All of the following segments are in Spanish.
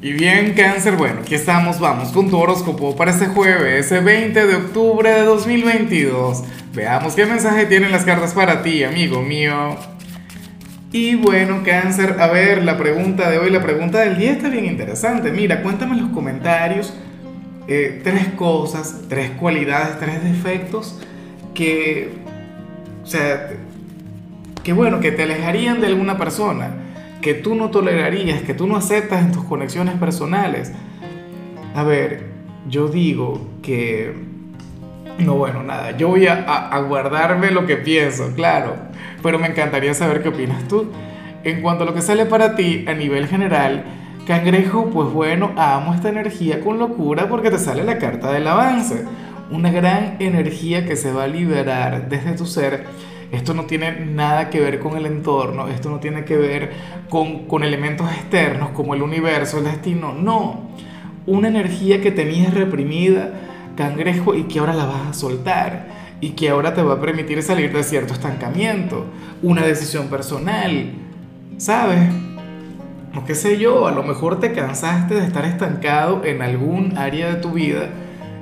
Y bien, cáncer, bueno, aquí estamos, vamos con tu horóscopo para este jueves, ese 20 de octubre de 2022. Veamos qué mensaje tienen las cartas para ti, amigo mío. Y bueno, cáncer, a ver, la pregunta de hoy, la pregunta del día está bien interesante. Mira, cuéntame en los comentarios eh, tres cosas, tres cualidades, tres defectos que, o sea, que bueno, que te alejarían de alguna persona que tú no tolerarías, que tú no aceptas en tus conexiones personales. A ver, yo digo que... No, bueno, nada, yo voy a, guardarme lo que pienso, claro, pero me encantaría saber qué opinas tú. En cuanto a lo que sale para ti a nivel general, cangrejo, pues bueno, amo esta energía con locura porque te sale la carta del avance. Una gran energía que se va a liberar desde tu ser esto no tiene nada que ver con el entorno, esto no tiene que ver con, elementos externos como el universo, el destino, no. Una energía que tenías reprimida, cangrejo, y que ahora la vas a soltar y que ahora te va a permitir salir de cierto estancamiento, una decisión personal, ¿sabes? No qué sé yo, a lo mejor te cansaste de estar estancado en algún área de tu vida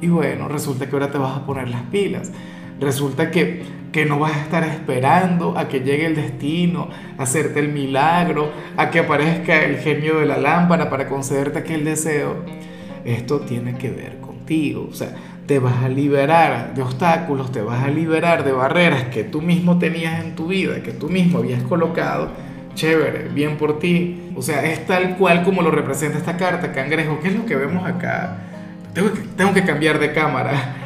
y bueno, resulta que ahora te vas a poner las pilas. Resulta que, que no vas a estar esperando a que llegue el destino, a hacerte el milagro, a que aparezca el genio de la lámpara para concederte aquel deseo. Esto tiene que ver contigo. O sea, te vas a liberar de obstáculos, te vas a liberar de barreras que tú mismo tenías en tu vida, que tú mismo habías colocado. Chévere, bien por ti. O sea, es tal cual como lo representa esta carta, cangrejo. ¿Qué es lo que vemos acá? Tengo que, tengo que cambiar de cámara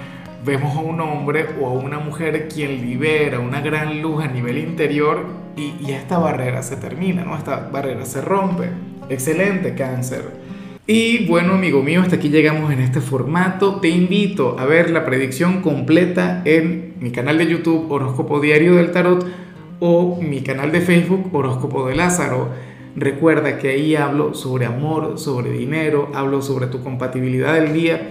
vemos a un hombre o a una mujer quien libera una gran luz a nivel interior y, esta barrera se termina, ¿no? Esta barrera se rompe. Excelente cáncer. Y bueno, amigo mío, hasta aquí llegamos en este formato. Te invito a ver la predicción completa en mi canal de YouTube Horóscopo Diario del Tarot o mi canal de Facebook Horóscopo de Lázaro. Recuerda que ahí hablo sobre amor, sobre dinero, hablo sobre tu compatibilidad del día